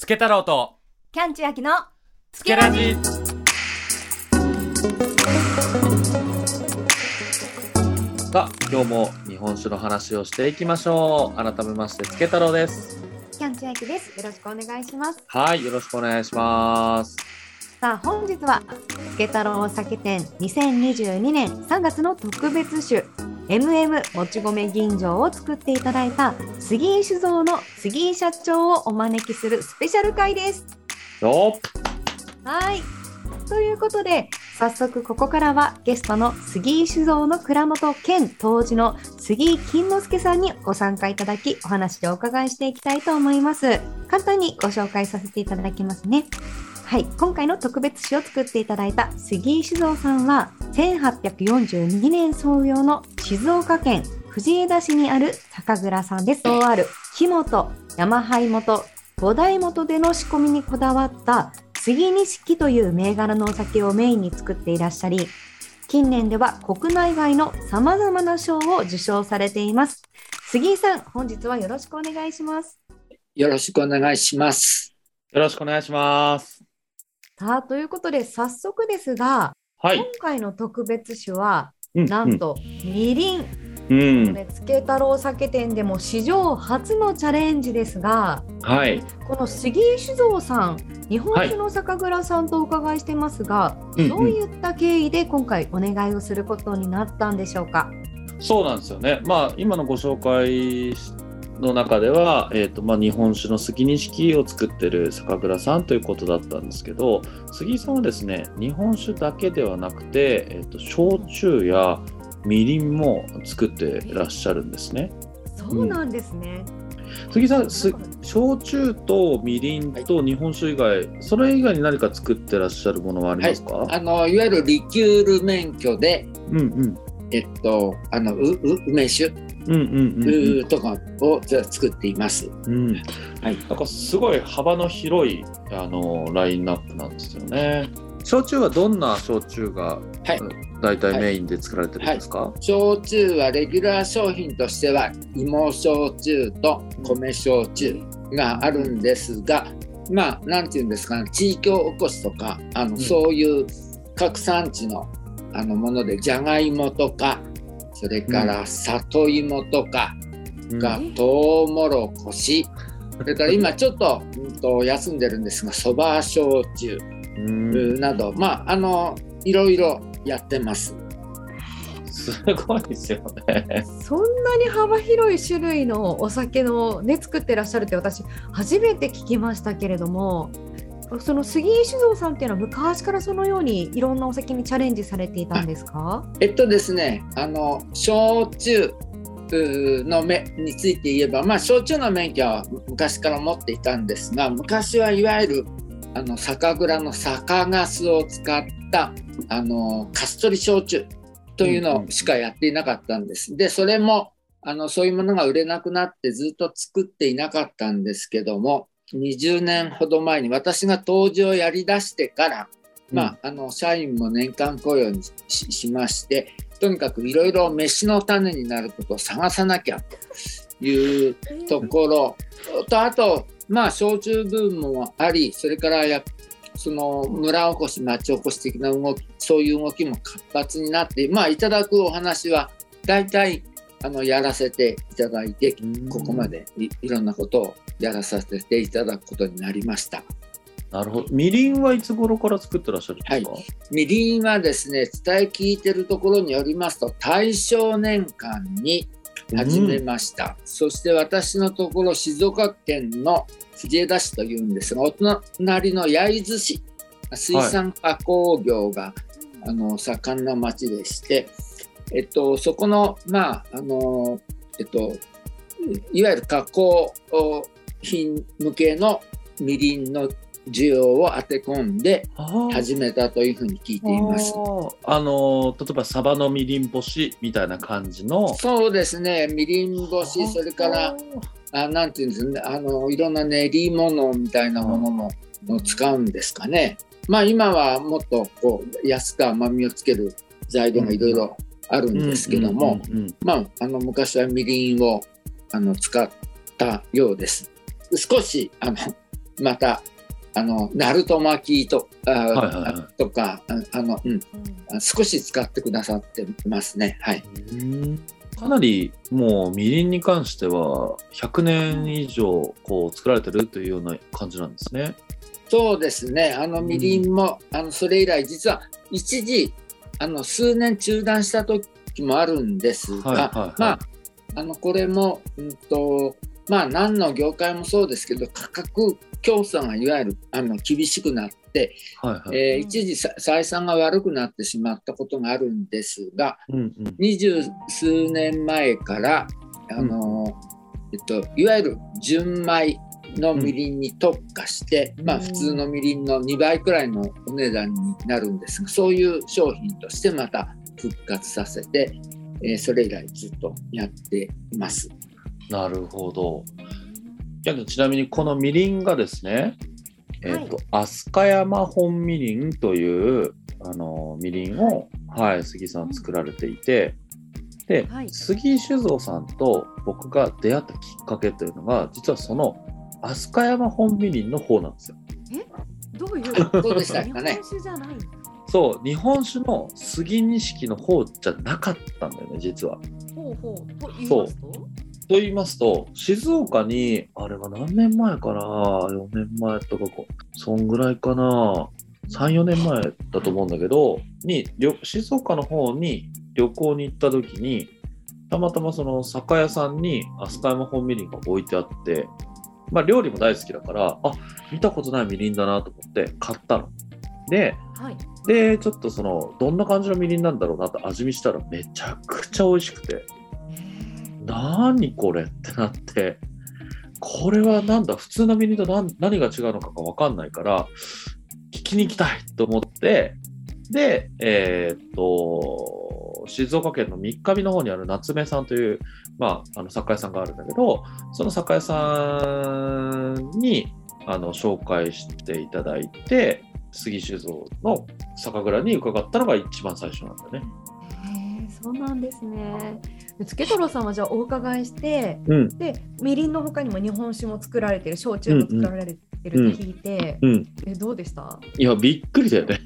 つけ太郎と。キャンチュアキのつけラジさあ今日も日本酒の話をしていきましょう。改めましてつけ太郎です。キャンチュアキです。よろしくお願いします。はいよろしくお願いします。さあ本日はつけ太郎酒店2022年3月の特別酒 MM もち米吟醸を作っていただいた杉井酒造の杉井社長をお招きするスペシャル会ですよはい。ということで、早速ここからはゲストの杉井酒造の蔵元兼当時の杉井金之助さんにご参加いただき、お話をお伺いしていきたいと思います。簡単にご紹介させていただきますね。はい。今回の特別酒を作っていただいた杉井酒造さんは、1842年創業の静岡県藤枝市にある酒蔵さんです。とある木本、山灰本、五代元での仕込みにこだわった杉錦という銘柄のお酒をメインに作っていらっしゃり、近年では国内外の様々な賞を受賞されています。杉井さん、本日はよろしくお願いします。よろしくお願いします。よろしくお願いしますさあ、ということで早速ですが、はい今回の特別酒は、うんなんと、みりん。うん、つけ太郎酒店でも史上初のチャレンジですが、はいこの杉井酒造さん、日本酒の酒蔵さんとお伺いしてますが、うんどういった経緯で今回お願いをすることになったんでしょうか？そうなんですよね。まあ今のご紹介の中では、えーとまあ、日本酒の杉錦を作ってる酒蔵さんということだったんですけど杉井さんはですね日本酒だけではなくて、えー、と焼酎やみりんも作ってらっしゃるんですね。そうなんですね。杉井さんす焼酎とみりんと日本酒以外、それ以外に何か作ってらっしゃるものはありますか、あのいわゆるリキュール免許で、うんうん。えっと、あのうう梅酒、うんうんうんとかをじゃあ作っています。うん、はい。なんかすごい幅の広いあのラインナップなんですよね。焼酎はどんな焼酎が、はい。大体メインで作られてるんですか、焼酎はレギュラー商品としては芋焼酎と米焼酎があるんですが、まあなんていうんですかね。地域おこしとかあの、ん。そういう各産地のあのものでじゃがいもとかそれから里芋とかうんが、トウモロコシそれから今ちょっと,、うん、と休んでるんですがそば焼酎うんなどまああのいろいろやってます。すごいですよね。そんなに幅広い種類のお酒のね作ってらっしゃるって私初めて聞きましたけれども。その杉井酒造さんっていうのは昔からそのようにいろんなお酒にチャレンジされていたんですか？えっとですね、あの焼酎の目について言えば、まあ、焼酎の免許は昔から持っていたんですが昔はいわゆるあの酒蔵の酒粕を使ったあのカストリ焼酎というのしかやっていなかったんです。でそれもあのそういうものが売れなくなってずっと作っていなかったんですけども20年ほど前に私が杜氏をやりだしてからまあ、あの社員も年間雇用にししましてとにかくいろいろ飯の種になることを探さなきゃというところ。とあとまあ焼酎ブームもありそれからやその村おこし町おこし的な動きそういう動きも活発になってまあいただくお話は大体あのやらせていただいてここまでいいろんなことをやらさせていただくことになりました。なるほど。みりんはいつ頃から作ってらっしゃるんですか、みりんはですね伝え聞いてるところによりますと大正年間に始めました、そして私のところ静岡県の藤枝市というんですがお隣の焼津市水産加工業が、あの盛んな町でして、えっと、そこのまああのえっといわゆる加工品向けのみりんの需要を当て込んで始めたというふうに聞いています。あの例えばサバのみりん干しみたいな感じの？そうですね、みりん干し、それから、あなんていうんですかね、あのいろんな練り物みたいなものも使うんですかね。まあ今はもっとこう安く甘みをつける材料がいろいろあるんですけども、うんうんうんまああの昔はみりんをあの使ったようです。少しあのまたあのナルト巻きとあ、はいはいはいとかああの、うん、うん少し使ってくださってますね。はい。かなりもうみりんに関しては100年以上こう作られてるというような感じなんですね。そうですね。あのみりんも、あのそれ以来実は一時あの数年中断した時もあるんですが、はいはいはい。まああのこれもうんとまあ何の業界もそうですけど価格競争がいわゆるあの厳しくなって、はいはい。えー一時さ採算が悪くなってしまったことがあるんですが、うんうん。二十数年前からあの、えっと、いわゆる純米のみりんに特化して、まあ、うん普通のみりんの2倍くらいのお値段になるんですがそういう商品としてまた復活させて、えーそれ以来ずっとやっています。なるほど。ちなみにこのみりんがですね、えっ、と、飛鳥山本みりんというあのみりんを、はい、杉さん作られていて、で、はい。杉酒造さんと僕が出会ったきっかけというのが、実はその飛鳥山本みりんの方なんですよ。どういう？どうでしたかね？日本酒じゃないんだそう、日本酒の杉錦の方じゃなかったんだよね、実は。ほうほうと言いますと？と言いますと、静岡に、あれは何年前かな ?4 年前とかこう、そんぐらいかな ?3、4年前だと思うんだけど、に、静岡の方に旅行に行った時に、たまたまその酒屋さんに飛鳥山本みりんが置いてあって、まあ料理も大好きだから、あ、見たことないみりんだなと思って買ったの。で、はいで、ちょっとその、どんな感じのみりんなんだろうなって味見したらめちゃくちゃ美味しくて、何これってなって、これはなんだ、普通のみりんと何何が違うのかが分かんないから、聞きに行きたいと思って、で、えーっと、静岡県の三日日の方にある夏目さんという、まあ、あの酒屋さんがあるんだけど、その酒屋さんにあの紹介していただいて、杉酒造の酒蔵に伺ったのが一番最初なんだね。へえそうなんですね。つけ太郎さんはじゃあお伺いして、うんでみりんの他にも日本酒も作られてる焼酎も作られてると聞いて、うん。えどうでした？いや、びっくりだよね。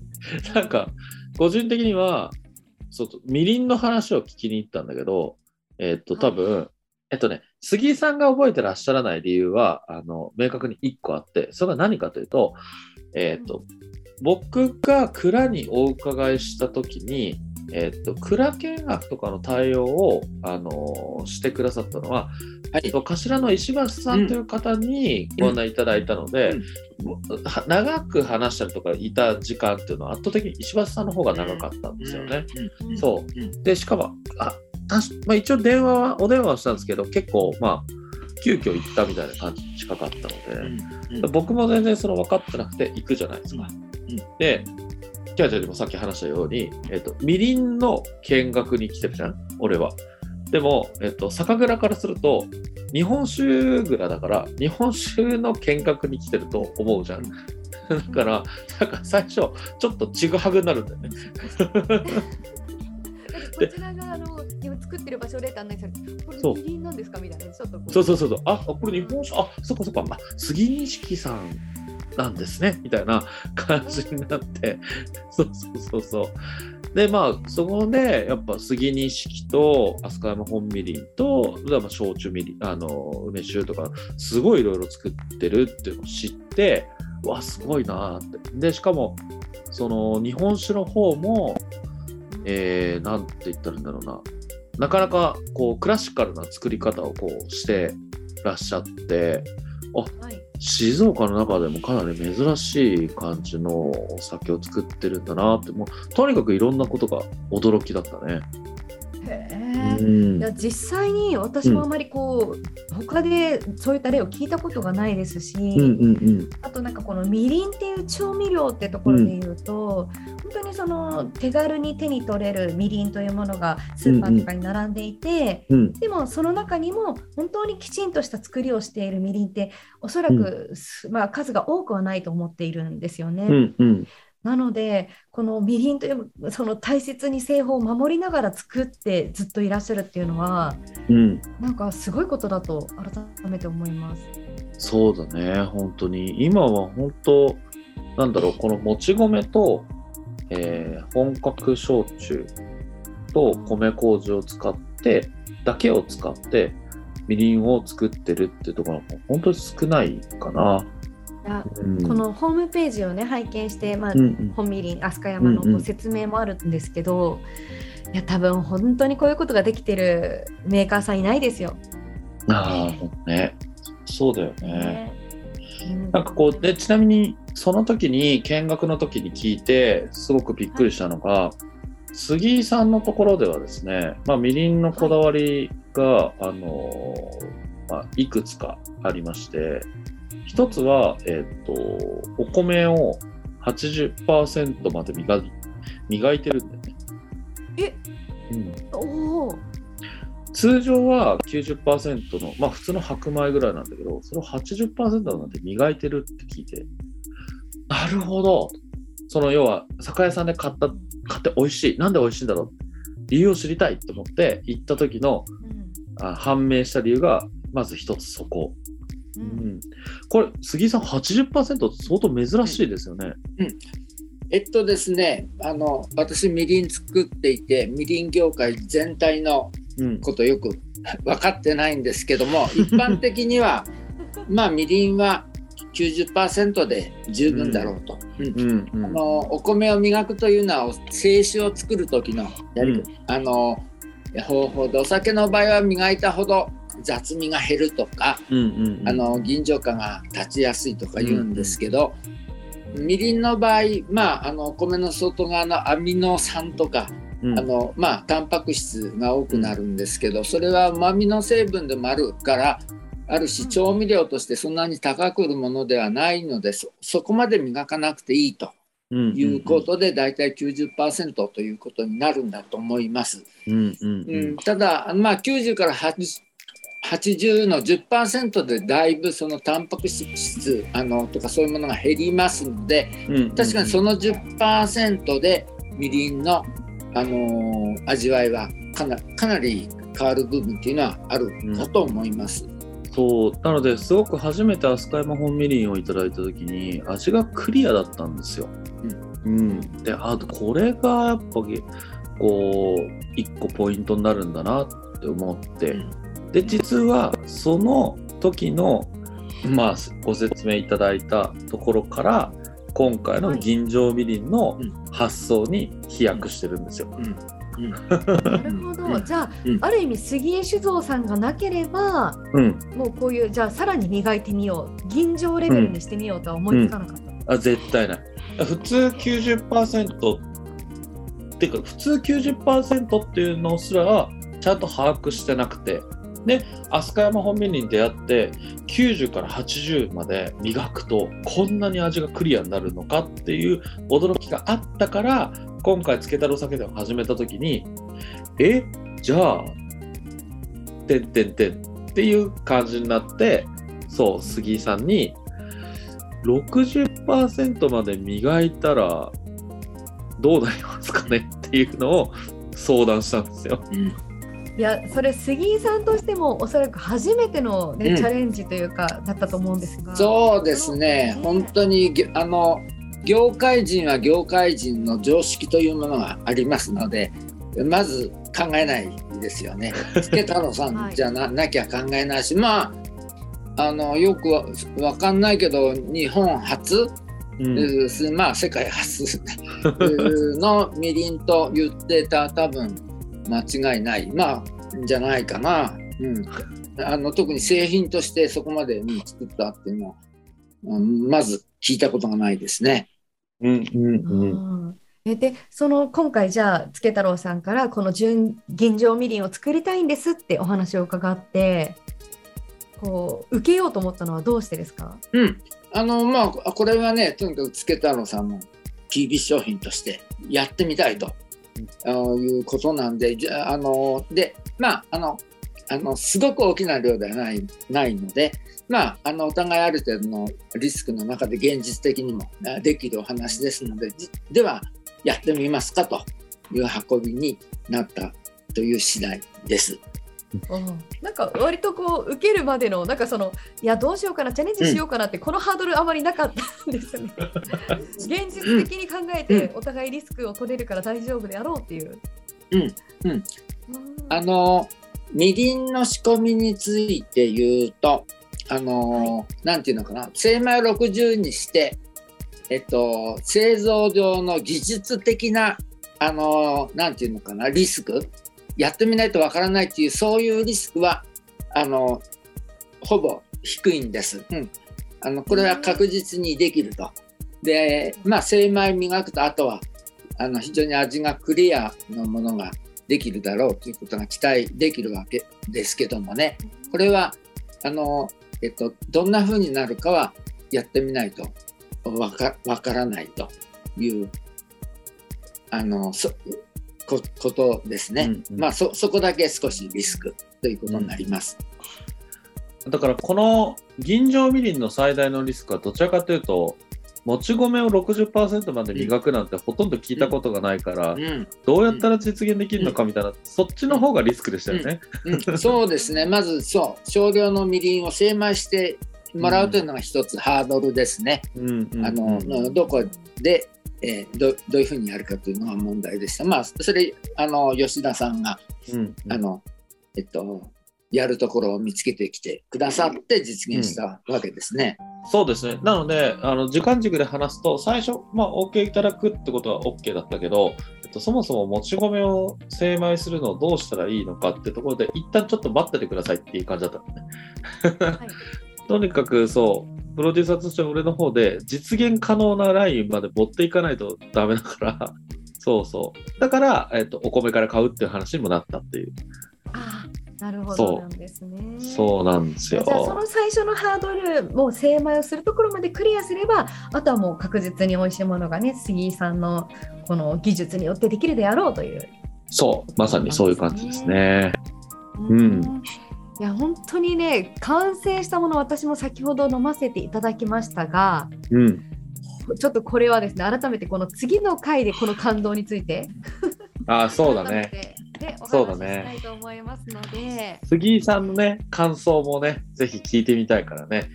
なんか、個人的には、そうみりんの話を聞きに行ったんだけど、えっと、多分、えっとね、杉井さんが覚えてらっしゃらない理由は、あの、明確に1個あって、それが何かというと、えっと、僕が蔵にお伺いしたときに、えっと、蔵見学とかの対応を、あのしてくださったのは、はい。えっと、頭の石橋さんという方にご案内いただいたので、長く話したりとかいた時間っていうのは圧倒的に石橋さんの方が長かったんですよね。うん。そう。うん。でしかもあたし、まあ、一応電話はお電話はしたんですけど結構まあ急遽行ったみたいな感じに近かったので、うん。僕も全然その分かってなくて行くじゃないですか。うん。でキャーちゃんにもさっき話したように、えっとみりんの見学に来てるじゃん？俺は。でも、えっと、酒蔵からすると日本酒蔵だから日本酒の見学に来てると思うじゃん。だからなんか最初ちょっとちぐはぐになるんだよね。こちらがあの今作ってる場所で案内されて、これそうみりんなんですか？みたいなちょっとこそうそうそうそう。あ、あこれ日本酒、あ、そっかそっか、まあ、杉錦さんなんですね、みたいな感じになって、そうそうそうそう。で、まあ、そこで、やっぱ杉錦と飛鳥山本みりんと、焼酎みりん、あの、梅酒とか、すごいいろいろ作ってるっていうのを知って、わ、すごいなって。で、しかも、その、日本酒の方も、えー、なんて言ったらいいんだろうな。なかなかこうクラシカルな作り方をこうしてらっしゃってはい。静岡の中でもかなり珍しい感じのお酒を作ってるんだなってもうとにかくいろんなことが驚きだったね。へえ。うんいや実際に私もあまりこう、他でそういった例を聞いたことがないですし、うんうんあとなんかこのみりんっていう調味料ってところで言うと、本当にその手軽に手に取れるみりんというものがスーパーとかに並んでいて、うん。うんでもその中にも本当にきちんとした作りをしているみりんっておそらく、すまあ、数が多くはないと思っているんですよね。うんうん。なのでこのみりんというその大切に製法を守りながら作ってずっといらっしゃるっていうのは、うん、なんかすごいことだと改めて思います。そうだね本当に。今は本当なんだろうこのもち米と、えー、本格焼酎と米麹を使ってだけを使ってみりんを作ってるっていうところが本当に少ないかな。うん、このホームページをね拝見して、まあ、うんうん、本みりん飛鳥山のご説明もあるんですけど、うんうん、いや多分本当にこういうことができてるメーカーさんいないですよ。ああねそうだよね。ねうん、なんかこうでちなみにその時に見学の時に聞いてすごくびっくりしたのが、はい、杉井さんのところではですね、まあ、みりんのこだわりが、はい、あのまあ、いくつかありまして一つは、えっ、ー、と、お米を80%まで磨磨いてるんだよね。え、うん、お通常は90%の、まあ普通の白米ぐらいなんだけど、それを80%まで磨いてるって聞いて、なるほど。その要は、酒屋さんで買った、買って美味しい。なんで美味しいんだろう理由を知りたいと思って行った時の、うん、あ判明した理由が、まず一つそこ。うん、これ杉井さん80%相当珍しいですよね。うん、えっとですねあの私みりん作っていてみりん業界全体のことよく分かってないんですけども、一般的には まあみりんは90%で十分だろうと、うん。あのお米を磨くというのは清酒を作る時のやり、うん、あの方法でお酒の場合は磨いたほど雑味が減るとか、うんうんうん、あの銀醸化が立ちやすいとか言うんですけど、うんうん、みりんの場合、まあ、あの米の外側のアミノ酸とか、うん、あのまあタンパク質が多くなるんですけどそれはうまみの成分でもあるからあるし調味料としてそんなに高く売るものではないのでそこまで磨かなくていいということで、大体90%ということになるんだと思います。うん。ただ、まあ、90から80の10%でだいぶそのタンパク質あのとかそういうものが減りますので、確かにその10%でみりんの、あのー、味わいはかなかなり変わる部分っていうのはあるかと思います。うんそうなのですごく初めて飛鳥山本みりんをいただいた時に味がクリアだったんですよ。うん、うん、であとこれがやっぱこう一個ポイントになるんだなって思って、うん、で実はその時のまあご説明いただいたところから今回の銀醸みりんの発想に飛躍してるんですよ。うん。なるほど、じゃあ、うん、ある意味杉江酒造さんがなければ、うん、もうこういうじゃあさらに磨いてみよう。銀醸レベルにしてみようとは思いつかなかった、うん、あ絶対ない。普通90%っていうか普通90%っていうのすらちゃんと把握してなくてで飛鳥山本面に出会って90から80まで磨くとこんなに味がクリアになるのかっていう驚きがあったから今回つけたろ酒でを始めた時にえじゃあてんてんてんっていう感じになってそう杉井さんに60%まで磨いたらどうなりますかねっていうのを相談したんですよ。いやそれ杉井さんとしてもおそらく初めてのね、うん、チャレンジというかだったと思うんですが。そうですね。本当にあの業界人は業界人の常識というものがありますのでまず考えないですよね。助太郎さんじゃなはい、なきゃ考えないし まああのよくわかんないけど日本初、うん、まあ世界初。のみりんと言ってた多分間違いない。まあじゃないかな。うん、あの特に製品としてそこまで、作ったっていうのは、うん、まず聞いたことがないですね。うんうんうん、でその今回じゃあつけ太郎さんからこの純銀醸みりんを作りたいんですってお話を伺ってこう受けようと思ったのはどうしてですか、うん、あのまあこれはねとにかくつけ太郎さんの PB 商品としてやってみたいということなんであのでまああのあのすごく大きな量ではないないので、まあ、あのお互いある程度のリスクの中で現実的にもできるお話ですのでではやってみますかという運びになったという次第です。うん、なんか割とこう受けるまでのなんかそのいやどうしようかなチャレンジしようかなって、うん、このハードルあまりなかったんですね。現実的に考えてお互いリスクを取れるから大丈夫であろうっていう。うん。うん、あのみりんの仕込みについて言うとあの、はい、なんていうのかな精米を60にしてえっと製造上の技術的なあのなんていうのかなリスクやってみないとわからないっていうそういうリスクはあのほぼ低いんです。うん、あのこれは確実にできると。でまあ精米磨くとあとはあの非常に味がクリアのものができるだろうということが期待できるわけですけどもねこれはあの、えっと、どんな風になるかはやってみないとわからないというあのそこことですね、うんうん、まあそそこだけ少しリスクということになります。うん、だからこの銀醸みりんの最大のリスクはどちらかというともち米を60%まで磨くなんてほとんど聞いたことがないから、うん、どうやったら実現できるのかみたいな、うん、そっちの方がリスクでしたよね。うん、そうですね。まずそう少量のみりんを精米してもらうというのが一つハードルですね。あのどこでえー、どどういうふうにやるかというのが問題でした。まあ、それ、あの、吉田さんが、うんうん、あの、えっと、やるところを見つけてきてくださって実現したわけですね。うん、そうですね。なので、あの時間軸で話すと、最初、まあ、OK いただくってことは OK だったけど、えっと、そもそももち米を精米するのをどうしたらいいのかってところで、一旦ちょっと待っててくださいっていう感じだったのね。はい、とにかくそう、プロデューサーとして俺の方で実現可能なラインまで持っていかないとダメだから。そうそう。だから、えっと、お米から買うっていう話にもなったっていう。あなるほどなんですね。そうなんですよ。じゃあその最初のハードルもう精米をするところまでクリアすればあとはもう確実に美味しいものがね杉井さんのこの技術によってできるであろうという。そう。まさにそういう感じですね。うんいや本当にね完成したもの私も先ほど飲ませていただきましたが、うん、ちょっとこれはですね改めてこの次の回でこの感動について。あ そうだね。でお話ししたいと思いますので、ね、杉井さんのね感想もねぜひ聞いてみたいからね。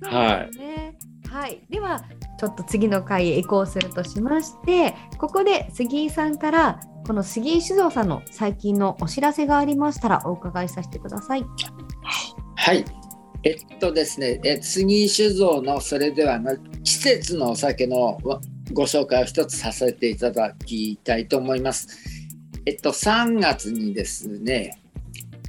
ねはい、はい、ではちょっと次の回へ移行するとしましてここで杉井さんからこの杉井酒造さんの最近のお知らせがありましたらお伺いさせてください。はい。えっとですね、え杉井酒造のそれではの季節のお酒のご紹介を一つさせていただきたいと思います。えっと3月にですね、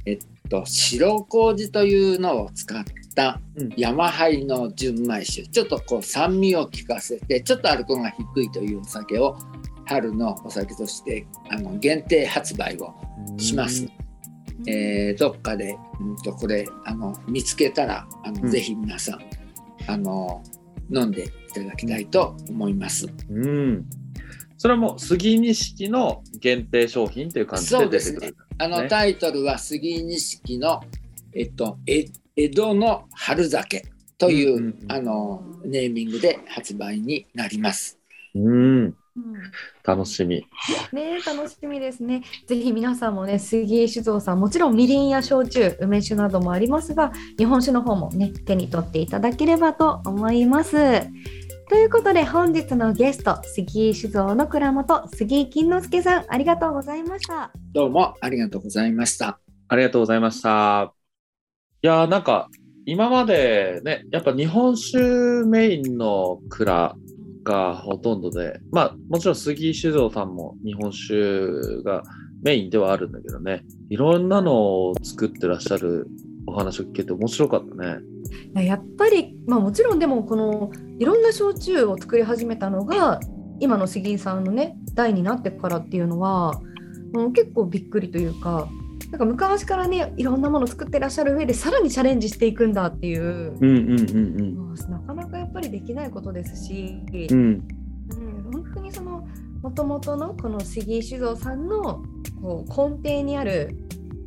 えっと白麹というのを使った山灰の純米酒、ちょっとこう酸味を効かせてちょっとアルコールが低いというお酒を春のお酒としてあの限定発売をします。えー、どっかで、うんと、これあの見つけたらあの、うん、ぜひ皆さんあの飲んでいただきたいと思います。うん、それはもう杉錦の限定商品という感じで出てくる、ね、あのタイトルは杉錦のえっと江戸の春酒という、うんうんうん、あのネーミングで発売になります。うん、楽しみ。ね楽しみですね。ぜひ皆さんもね、杉井酒造さん、もちろんみりんや焼酎、梅酒などもありますが、日本酒の方もね、手に取っていただければと思います。ということで、本日のゲスト、杉井酒造の蔵元、杉井金之助さん、ありがとうございました。どうもありがとうございました。ありがとうございました。いや、なんか、今までね、やっぱ日本酒メインの蔵がほとんどで、まあもちろん杉酒造さんも日本酒がメインではあるんだけどね、いろんなのを作ってらっしゃるお話を聞けて面白かったね。やっぱり、まあ、もちろんでもこのいろんな焼酎を作り始めたのが今の杉井さんのね代になってからっていうのはもう結構びっくりというかなんか昔からねいろんなもの作ってらっしゃる上でさらにチャレンジしていくんだっていう,、うんうんうんうん、なかなかやっぱりできないことですし、うん、うん、本当にそのもともとのこの杉井酒造さんのこう根底にある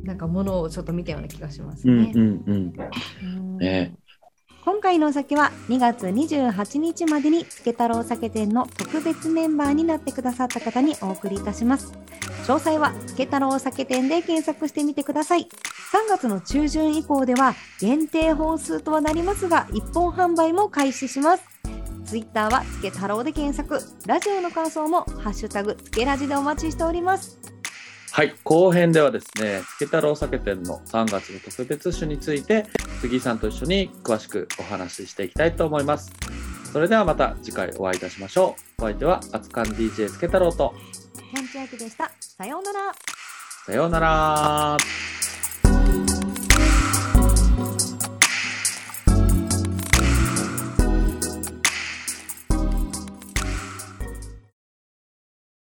なんかものをちょっと見たような気がしますね。うんうんうん。うん。ね。今回のお酒は2月28日までにつけ太郎酒店の特別メンバーになってくださった方にお送りいたします。詳細はつけ太郎酒店で検索してみてください。3月の中旬以降では限定本数とはなりますが一本販売も開始します。ツイッターはつけ太郎で検索。ラジオの感想もハッシュタグつけラジでお待ちしております。はい、後編ではですね、つけ太郎酒店の3月の特別酒について、杉井さんと一緒に詳しくお話ししていきたいと思います。それではまた次回お会いいたしましょう。お相手は、熱燗 DJ つけ太郎と、キャンチャークでした。さようなら。さようなら。